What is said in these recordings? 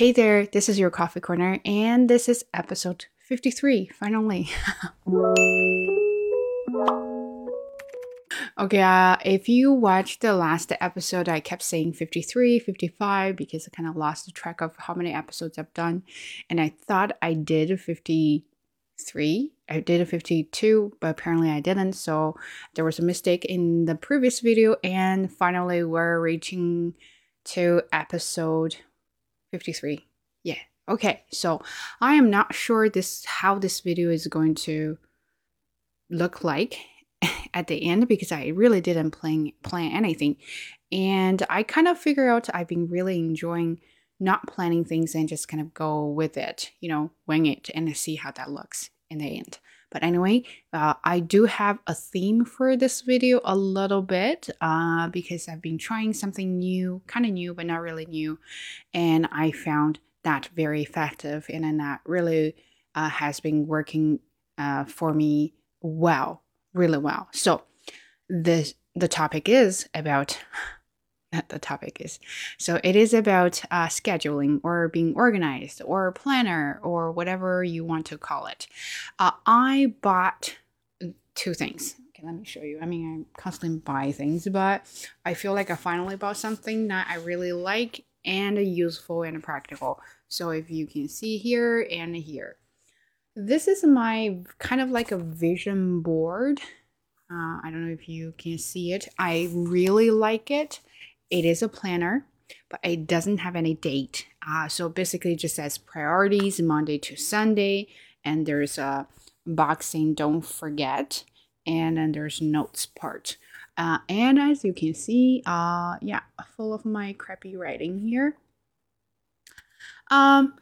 Hey there, this is your coffee corner, and this is episode 53, finally. okay, uh, if you watched the last episode, I kept saying 53, 55 because I kind of lost the track of how many episodes I've done, and I thought I did 53. I did a 52, but apparently I didn't, so there was a mistake in the previous video, and finally we're reaching to episode 53. Yeah. Okay. So I am not sure this how this video is going to look like at the end because I really didn't plan plan anything. And I kind of figure out I've been really enjoying not planning things and just kind of go with it, you know, wing it and see how that looks in the end. But anyway, uh, I do have a theme for this video a little bit uh, because I've been trying something new, kind of new, but not really new. And I found that very effective and that really uh, has been working uh, for me well, really well. So the, the topic is about the topic is. So it is about uh, scheduling or being organized or planner or whatever you want to call it. Uh, I bought two things. Okay, let me show you. I mean, I constantly buy things, but I feel like I finally bought something that I really like and useful and practical. So if you can see here and here. This is my kind of like a vision board. Uh, I don't know if you can see it. I really like it it is a planner, but it doesn't have any date. Uh, so basically, it just says priorities Monday to Sunday, and there's a box saying don't forget, and then there's notes part. Uh, and as you can see, uh, yeah, full of my crappy writing here. Um,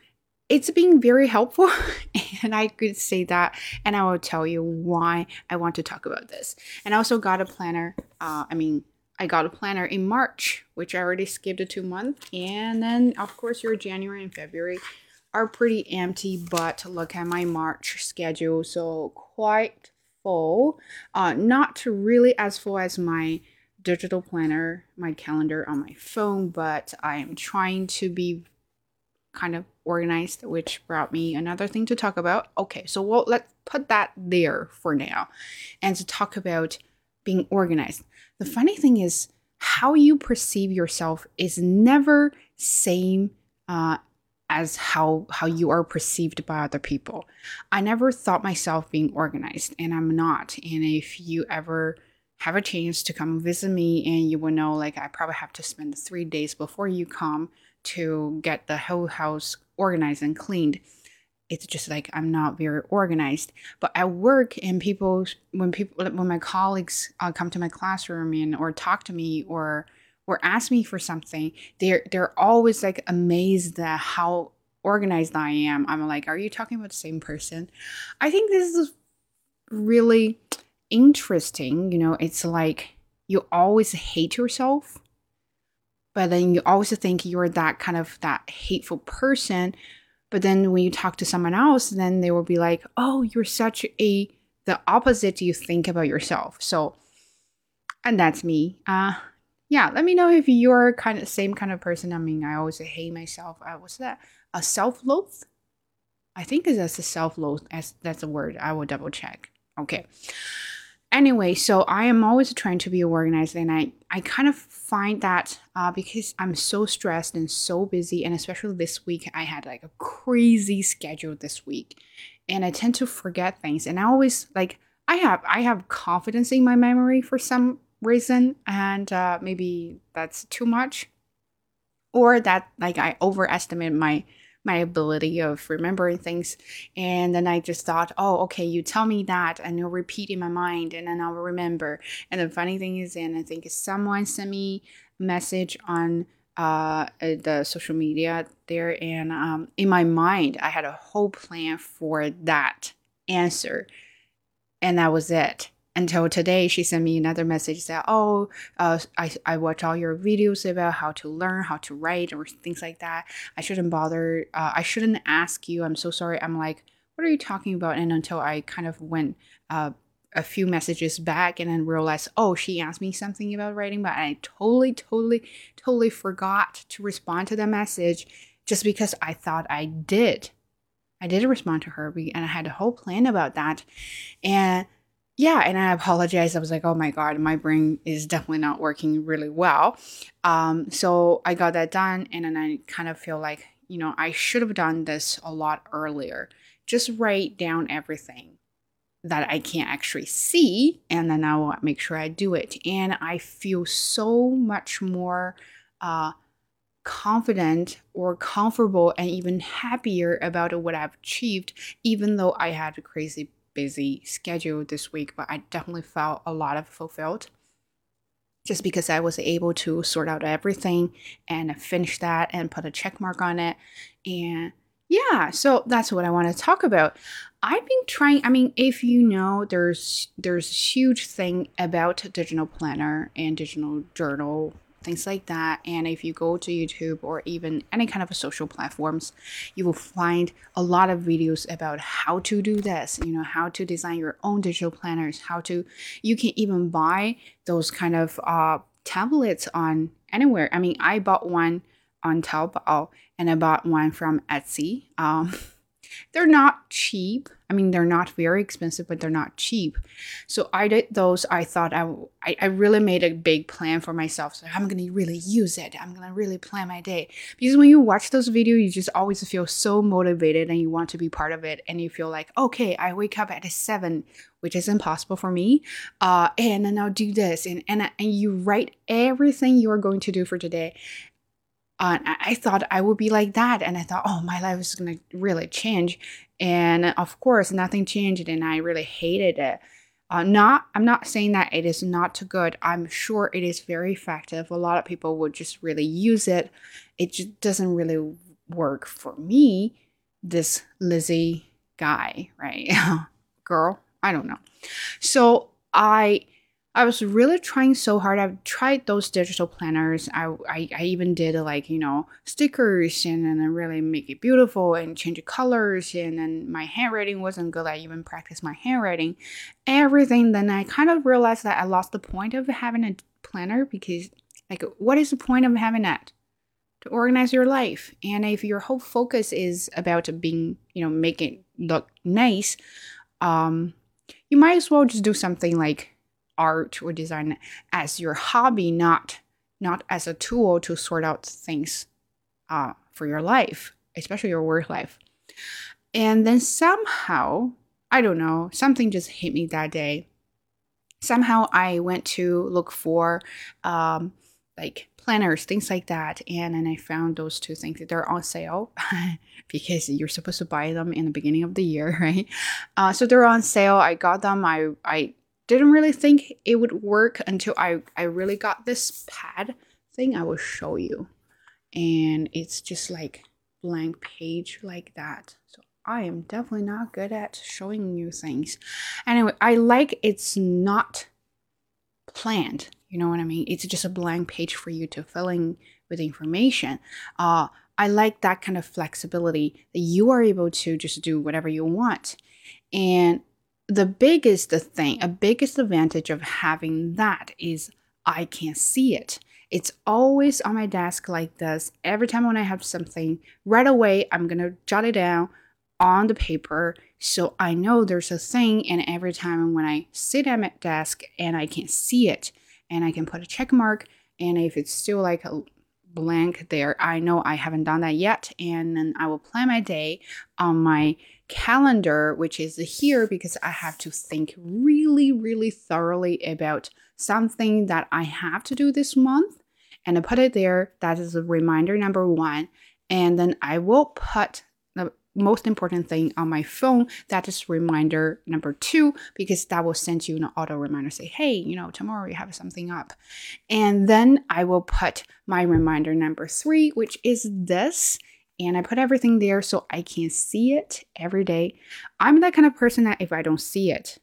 it's been very helpful and i could say that and i will tell you why i want to talk about this and i also got a planner uh, i mean I got a planner in March, which I already skipped a two month. And then, of course, your January and February are pretty empty, but look at my March schedule. So quite full. Uh, not really as full as my digital planner, my calendar on my phone, but I am trying to be kind of organized, which brought me another thing to talk about. Okay, so we'll, let's put that there for now and to talk about being organized. The funny thing is, how you perceive yourself is never same uh, as how how you are perceived by other people. I never thought myself being organized, and I'm not. And if you ever have a chance to come visit me, and you will know, like I probably have to spend three days before you come to get the whole house organized and cleaned it's just like I'm not very organized. But at work and people, when people, when my colleagues uh, come to my classroom and or talk to me or or ask me for something, they're they're always like amazed at how organized I am. I'm like, are you talking about the same person? I think this is really interesting. You know, it's like you always hate yourself, but then you also think you're that kind of that hateful person but then when you talk to someone else, then they will be like, oh, you're such a, the opposite you think about yourself. So, and that's me. Uh, yeah, let me know if you're kind of same kind of person. I mean, I always hate myself. Uh, what's that? A self loath? I think that's a self loath. As that's a word. I will double check. Okay anyway so i am always trying to be organized and i i kind of find that uh, because i'm so stressed and so busy and especially this week i had like a crazy schedule this week and i tend to forget things and i always like i have i have confidence in my memory for some reason and uh, maybe that's too much or that like i overestimate my my ability of remembering things. And then I just thought, oh, okay, you tell me that and you'll repeat in my mind and then I'll remember. And the funny thing is, and I think someone sent me a message on uh, the social media there. And um, in my mind, I had a whole plan for that answer. And that was it until today she sent me another message that oh uh, I, I watch all your videos about how to learn how to write or things like that i shouldn't bother uh, i shouldn't ask you i'm so sorry i'm like what are you talking about and until i kind of went uh, a few messages back and then realized oh she asked me something about writing but i totally totally totally forgot to respond to the message just because I thought I did. I did respond to her and I had a whole plan about that. And yeah, and I apologized. I was like, oh my God, my brain is definitely not working really well. Um, so I got that done. And then I kind of feel like, you know, I should have done this a lot earlier. Just write down everything that I can't actually see, and then I will make sure I do it. And I feel so much more uh, confident or comfortable and even happier about what I've achieved, even though I had a crazy busy schedule this week, but I definitely felt a lot of fulfilled just because I was able to sort out everything and finish that and put a check mark on it. And yeah, so that's what I want to talk about. I've been trying, I mean, if you know, there's there's a huge thing about digital planner and digital journal things like that. And if you go to YouTube or even any kind of social platforms, you will find a lot of videos about how to do this, you know, how to design your own digital planners, how to, you can even buy those kind of uh, tablets on anywhere. I mean, I bought one on Taobao and I bought one from Etsy. Um, they're not cheap. I mean, they're not very expensive, but they're not cheap. So I did those. I thought I, I, I really made a big plan for myself. So I'm going to really use it. I'm going to really plan my day. Because when you watch those videos, you just always feel so motivated and you want to be part of it. And you feel like, okay, I wake up at seven, which is impossible for me. Uh, and then I'll do this. And, and, and you write everything you are going to do for today. I thought I would be like that. And I thought, oh, my life is going to really change. And of course, nothing changed. And I really hated it. Uh, not, I'm not saying that it is not too good. I'm sure it is very effective. A lot of people would just really use it. It just doesn't really work for me, this Lizzie guy, right? Girl, I don't know. So I I was really trying so hard. I've tried those digital planners. I, I, I even did like, you know, stickers and then really make it beautiful and change the colors. And then my handwriting wasn't good. I even practiced my handwriting, everything. Then I kind of realized that I lost the point of having a planner because, like, what is the point of having that? To organize your life. And if your whole focus is about being, you know, making it look nice, um, you might as well just do something like art or design as your hobby, not not as a tool to sort out things uh, for your life, especially your work life. And then somehow, I don't know, something just hit me that day. Somehow I went to look for um, like planners, things like that. And then I found those two things. They're on sale because you're supposed to buy them in the beginning of the year, right? Uh, so they're on sale. I got them. I, I didn't really think it would work until I, I really got this pad thing I will show you. And it's just like blank page like that. So I am definitely not good at showing you things. Anyway, I like it's not planned. You know what I mean? It's just a blank page for you to fill in with information. Uh, I like that kind of flexibility that you are able to just do whatever you want. And the biggest thing, a biggest advantage of having that is I can see it. It's always on my desk like this. Every time when I have something, right away I'm gonna jot it down on the paper so I know there's a thing. And every time when I sit at my desk and I can see it, and I can put a check mark, and if it's still like a blank there, I know I haven't done that yet, and then I will plan my day on my calendar, which is here because I have to think really, really thoroughly about something that I have to do this month. And I put it there. That is a reminder number one. And then I will put the most important thing on my phone. That is reminder number two, because that will send you an auto reminder say, hey, you know, tomorrow you have something up. And then I will put my reminder number three, which is this and I put everything there so I can see it every day. I'm that kind of person that if I don't see it,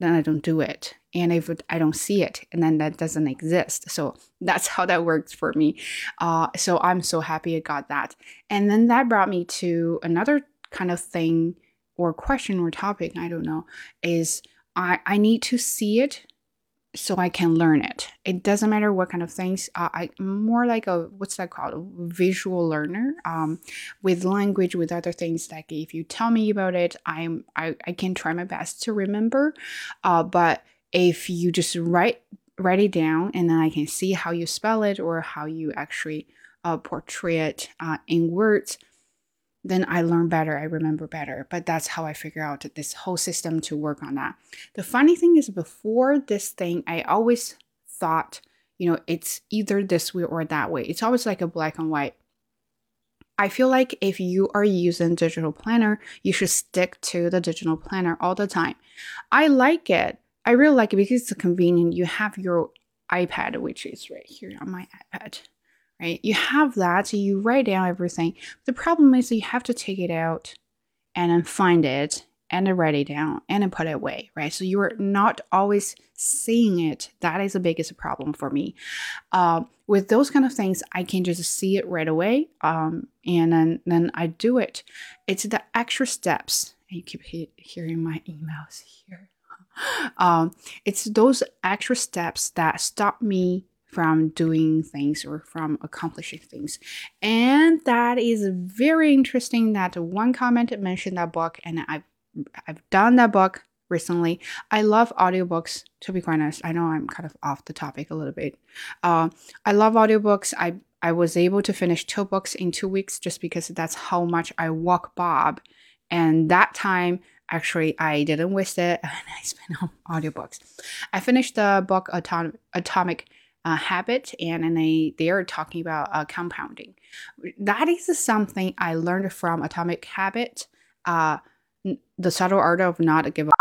then I don't do it. And if I don't see it, and then that doesn't exist. So that's how that works for me. Uh, so I'm so happy I got that. And then that brought me to another kind of thing or question or topic, I don't know, is I, I need to see it so I can learn it. It doesn't matter what kind of things. Uh, I more like a what's that called? A visual learner. Um, with language, with other things. Like if you tell me about it, I'm I, I can try my best to remember. Uh, but if you just write write it down and then I can see how you spell it or how you actually uh, portray it uh, in words, then I learn better, I remember better. But that's how I figure out this whole system to work on that. The funny thing is, before this thing, I always thought, you know, it's either this way or that way. It's always like a black and white. I feel like if you are using digital planner, you should stick to the digital planner all the time. I like it. I really like it because it's convenient. You have your iPad, which is right here on my iPad right? You have that, so you write down everything. The problem is you have to take it out and then find it and then write it down and then put it away, right? So you're not always seeing it. That is the biggest problem for me. Uh, with those kind of things, I can just see it right away, um, and then then I do it. It's the extra steps. You keep he- hearing my emails here. Um, it's those extra steps that stop me from doing things or from accomplishing things. And that is very interesting that one comment mentioned that book and I've I've done that book recently. I love audiobooks to be quite honest. I know I'm kind of off the topic a little bit. Uh, I love audiobooks. I I was able to finish two books in two weeks just because that's how much I walk Bob. And that time actually I didn't waste it and I spent on audiobooks. I finished the book Atom- Atomic uh, habit and, and they, they are talking about uh, compounding. That is something I learned from Atomic Habit, uh, The Subtle Art of Not Give Up.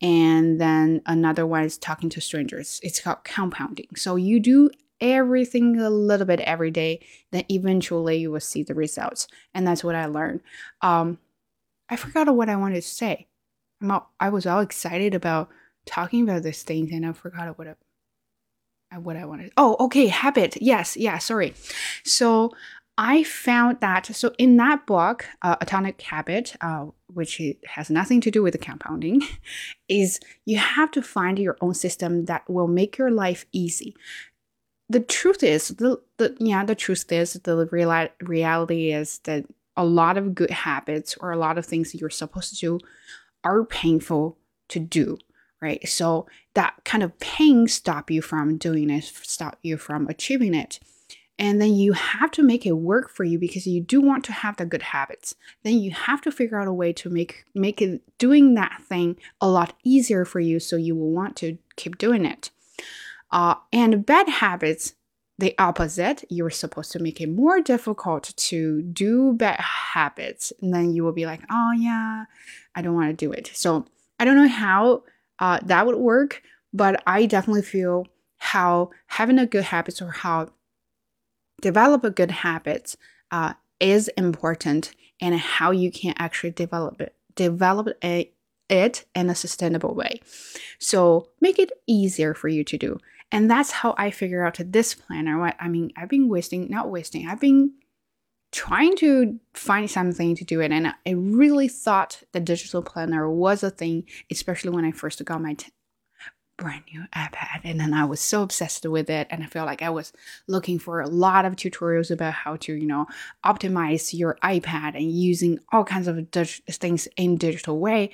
And then another one is Talking to Strangers. It's called compounding. So you do everything a little bit every day, then eventually you will see the results. And that's what I learned. Um, I forgot what I wanted to say. All, I was all excited about talking about this thing and I forgot what uh, what I wanted. Oh, okay, habit. Yes, yeah, sorry. So I found that so in that book, uh, Atomic Habit, uh, which has nothing to do with the compounding, is you have to find your own system that will make your life easy. The truth is, the, the yeah, the truth is, the real, reality is that a lot of good habits or a lot of things you're supposed to do are painful to do right? So that kind of pain stop you from doing it, stop you from achieving it. And then you have to make it work for you because you do want to have the good habits. Then you have to figure out a way to make make it doing that thing a lot easier for you so you will want to keep doing it. Uh, and bad habits, the opposite. You're supposed to make it more difficult to do bad habits. And then you will be like, oh yeah, I don't want to do it. So I don't know how uh, that would work. But I definitely feel how having a good habits or how develop a good habits uh, is important and how you can actually develop it develop a, it in a sustainable way so make it easier for you to do and that's how i figure out this planner what i mean i've been wasting not wasting i've been trying to find something to do it. And i really thought the digital planner was a thing especially when i first got my t- brand new ipad. And then i was so obsessed with it. And i felt like i was looking for a lot of tutorials about how to you know optimize your ipad and using all kinds of dig- things in digital way.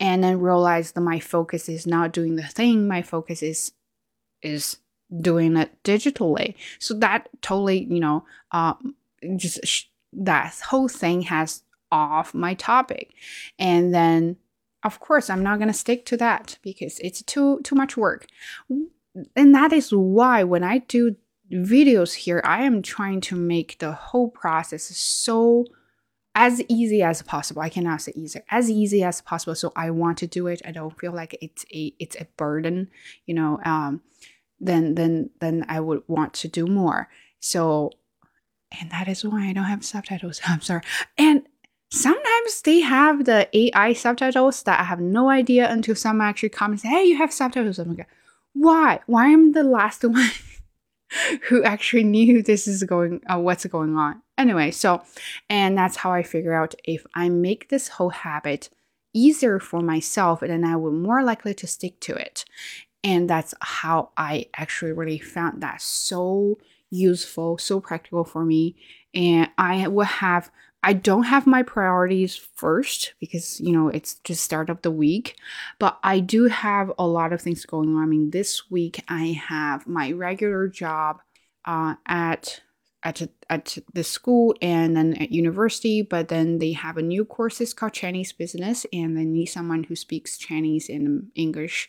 And then realized that my focus is not doing the thing. My focus is is doing it digitally. So that totally you know um, just sh- that whole thing has off my topic. And then of course i'm not going to stick to that because it's too too much work. And that is why when i do videos here i am trying to make the whole process so as easy as possible. I cannot say easier as easy as possible. So i want to do it. I don't feel like it's a it's a burden you know um then then then i would want to do more. So and that is why I don't have subtitles. I'm sorry. And sometimes they have the AI subtitles that I have no idea until someone actually comments, "Hey, you have subtitles." I'm like, why? Why am the last one who actually knew this is going, uh, what's going on? Anyway, so, and that's how I figure out if I make this whole habit easier for myself, then I will more likely to stick to it. And that's how I actually really found that so useful, so practical for me. And I will have I don't have my priorities first because you know it's just start of the week, but I do have a lot of things going on. I mean, this week I have my regular job uh, at at at the school and then at university, but then they have a new courses called Chinese business, and they need someone who speaks Chinese and English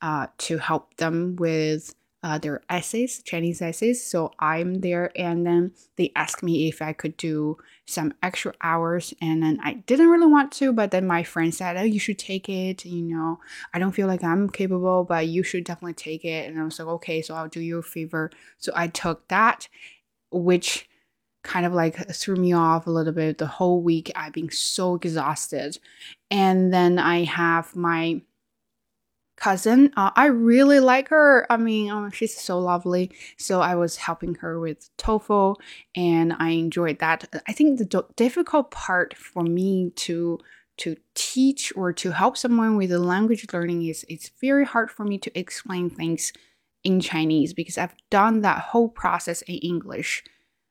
uh, to help them with uh, their essays, Chinese essays. So I'm there, and then they asked me if I could do some extra hours, and then I didn't really want to, but then my friend said, "Oh, you should take it. You know, I don't feel like I'm capable, but you should definitely take it." And I was like, "Okay, so I'll do you a favor." So I took that, which kind of like threw me off a little bit. The whole week I've been so exhausted, and then I have my cousin. Uh, I really like her. I mean, oh, she's so lovely. So I was helping her with TOEFL and I enjoyed that. I think the difficult part for me to to teach or to help someone with the language learning is it's very hard for me to explain things in Chinese because I've done that whole process in English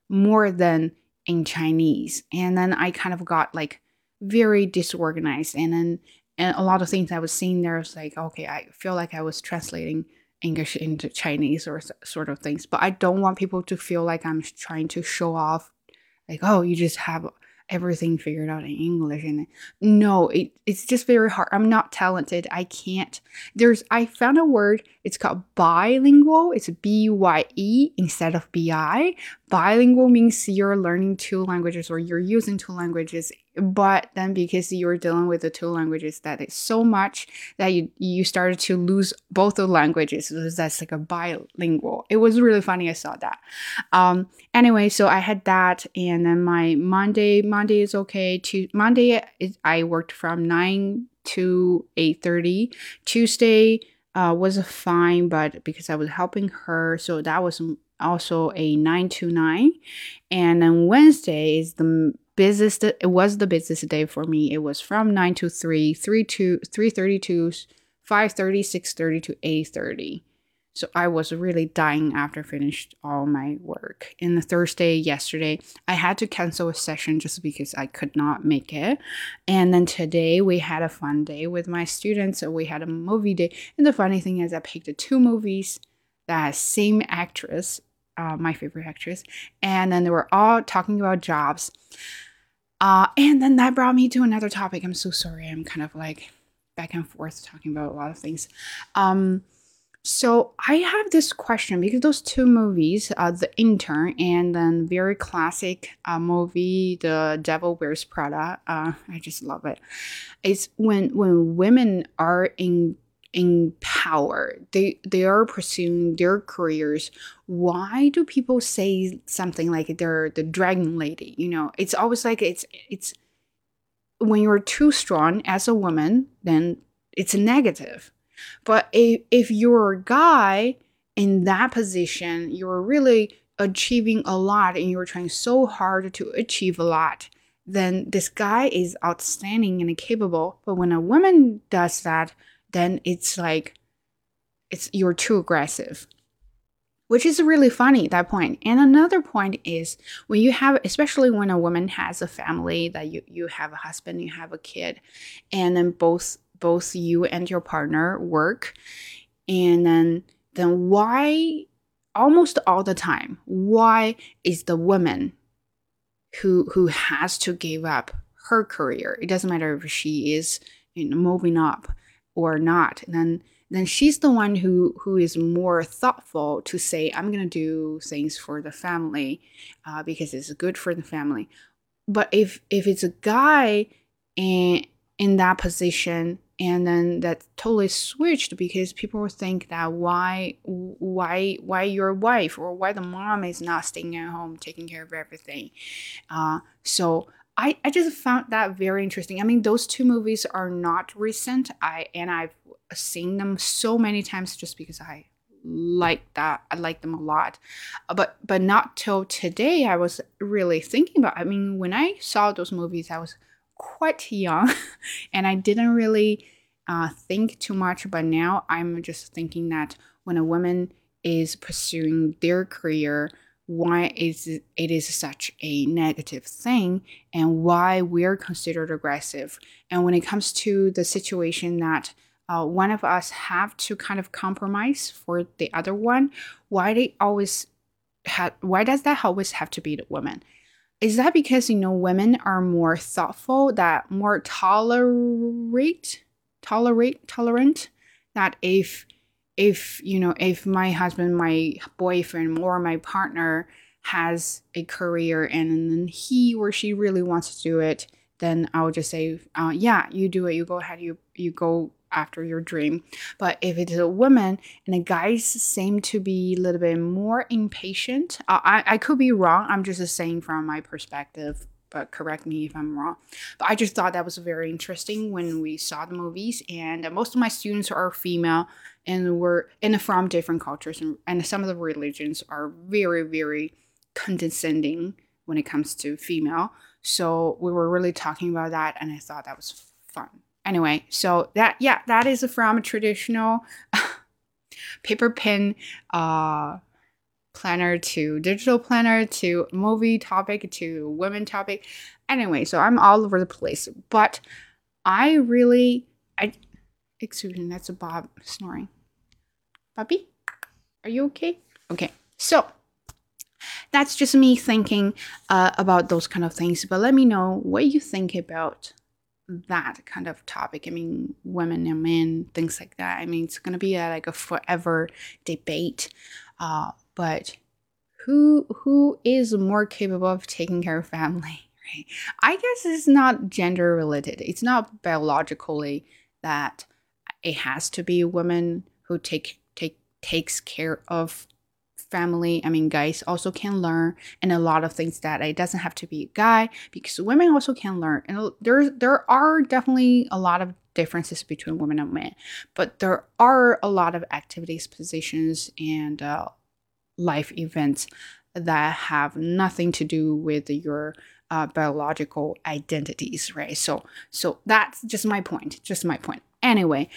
more than in Chinese. And then I kind of got like very disorganized and then and a lot of things I was seeing there was like, okay, I feel like I was translating English into Chinese or sort of things. But I don't want people to feel like I'm trying to show off, like, oh, you just have everything figured out in English. And no, it, it's just very hard. I'm not talented. I can't. There's, I found a word, it's called byelingual. It's B Y E instead of B I. Byelingual means you're learning two languages or you're using two languages but then because you're dealing with the two languages that is so much that you you started to lose both the languages. So that's like a byelingual. It was really funny i saw that. Um anyway so i had that and then my monday monday is okay. To monday is, i worked from 9 to 8.30 tuesday uh, was fine but because i was helping her so that was also a 9 to 9 and then wednesday is the busiest it was the busiest day for me. It was from 9 to 3, 3 to 3:30 to 5:30, 6:30 to 8:30. So I was really dying after finished all my work. In the Thursday yesterday, I had to cancel a session just because I could not make it. And then today we had a fun day with my students. So we had a movie day. And the funny thing is I picked two movies that same actress uh, my favorite actress, and then they were all talking about jobs. Uh, and then that brought me to another topic. I'm so sorry. I'm kind of like back and forth talking about a lot of things. Um, so I have this question because those two movies, uh, The Intern and then very classic uh, movie, The Devil Wears Prada. Uh, I just love it. It's when when women are in in power they they are pursuing their careers. Why do people say something like they're the dragon lady? You know it's always like it's it's when you're too strong as a woman then it's a negative. But if, if you're a guy in that position you're really achieving a lot and you're trying so hard to achieve a lot then this guy is outstanding and capable. But when a woman does that then it's like it's you're too aggressive which is really funny that point. And another point is when you have especially when a woman has a family that you you have a husband you have a kid and then both both you and your partner work and then then why almost all the time why is the woman who who has to give up her career it doesn't matter if she is you know, moving up or not. And then then she's the one who who is more thoughtful to say i'm going to do things for the family uh, because it's good for the family. But if if it's a guy in in that position and then that totally switched because people think that why why why your wife or why the mom is not staying at home taking care of everything. Uh, so I, I just found that very interesting. I mean, those two movies are not recent. I and I've seen them so many times just because I like that. I like them a lot. But but not till today I was really thinking about. I mean, when I saw those movies, I was quite young and I didn't really uh, think too much, but now I'm just thinking that when a woman is pursuing their career, why is it is such a negative thing and why we're considered aggressive. And when it comes to the situation that uh, one of us have to kind of compromise for the other one, why they always have why does that always have to be the woman? Is that because you know women are more thoughtful, that more tolerate, tolerate, tolerant, that if if you know if my husband my boyfriend or my partner has a career and then he or she really wants to do it then i would just say uh, yeah you do it. You go ahead. You you go after your dream. But if it's a woman and the guys seem to be a little bit more impatient uh, I, I could be wrong. I'm just saying from my perspective but correct me if I'm wrong. But I just thought that was very interesting when we saw the movies, and most of my students are female and were and from different cultures, and, and some of the religions are very, very condescending when it comes to female. So we were really talking about that, and I thought that was fun. Anyway, so that yeah, that is from a traditional paper pen uh planner to digital planner to movie topic to women topic. Anyway, so I'm all over the place. But I really I excuse me, that's a Bob snoring. Bobby? Are you okay? Okay. So that's just me thinking uh, about those kind of things. But let me know what you think about that kind of topic. I mean, women and men, things like that. I mean, it's to be a, like a forever debate. Uh, but who who is more capable of taking care of family right i guess it's not gender related it's not biologically that it has to be a woman who take take takes care of family i mean guys also can learn and a lot of things that it doesn't have to be a guy because women also can learn and there there are definitely a lot of differences between women and men but there are a lot of activities positions and uh, life events that have nothing to do with your uh, biological identities, right? So, so that's just my point. Just my point. Anyway,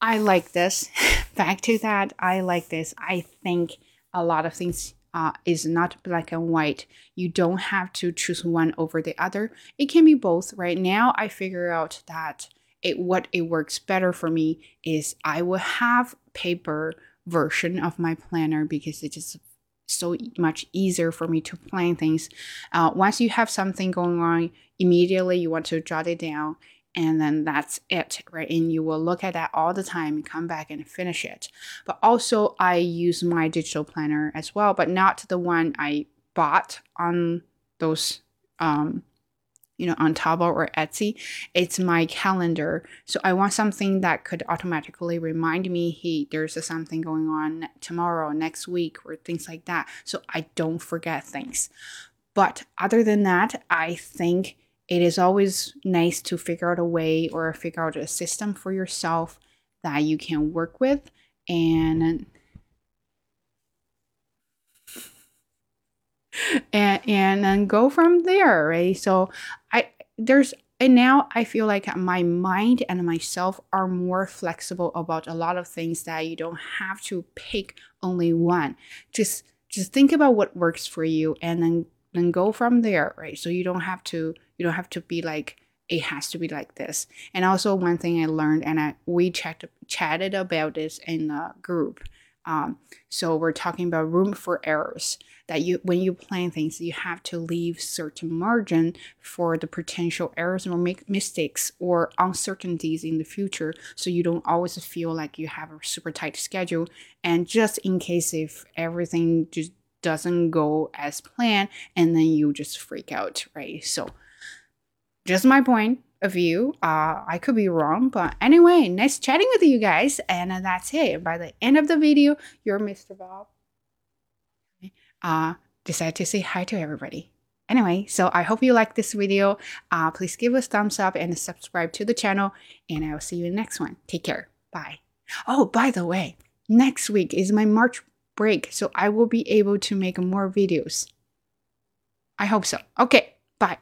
I like this. Back to that, I like this. I think a lot of things uh, is not black and white. You don't have to choose one over the other. It can be both. Right now, I figure out that it what it works better for me is I will have paper version of my planner because it is so much easier for me to plan things. Uh, once you have something going on, immediately you want to jot it down and then that's it, right? And you will look at that all the time and come back and finish it. But also, I use my digital planner as well, but not the one I bought on those um, you know, on Taobao or Etsy, it's my calendar. So I want something that could automatically remind me, hey, there's something going on tomorrow, next week, or things like that. So I don't forget things. But other than that, I think it is always nice to figure out a way or figure out a system for yourself that you can work with and and and then go from there right? So i there's and now i feel like my mind and myself are more flexible about a lot of things that you don't have to pick only one. Just just think about what works for you and then then go from there right so you don't have to you don't have to be like it has to be like this and also one thing i learned and I, we chatted chatted about this in the group um, so we're talking about room for errors. That you, when you plan things, you have to leave certain margin for the potential errors or make mistakes or uncertainties in the future, so you don't always feel like you have a super tight schedule. And just in case if everything just doesn't go as planned, and then you just freak out, right? So, just my point of view. Uh, I could be wrong, but anyway, nice chatting with you guys. And that's it. By the end of the video, your Mr. Bob uh, decided to say hi to everybody. Anyway, so I hope you like this video. Uh, please give us thumbs up and subscribe to the channel. And I will see you in the next one. Take care. Bye. Oh, by the way, next week is my March break, so I will be able to make more videos. I hope so. Okay, bye.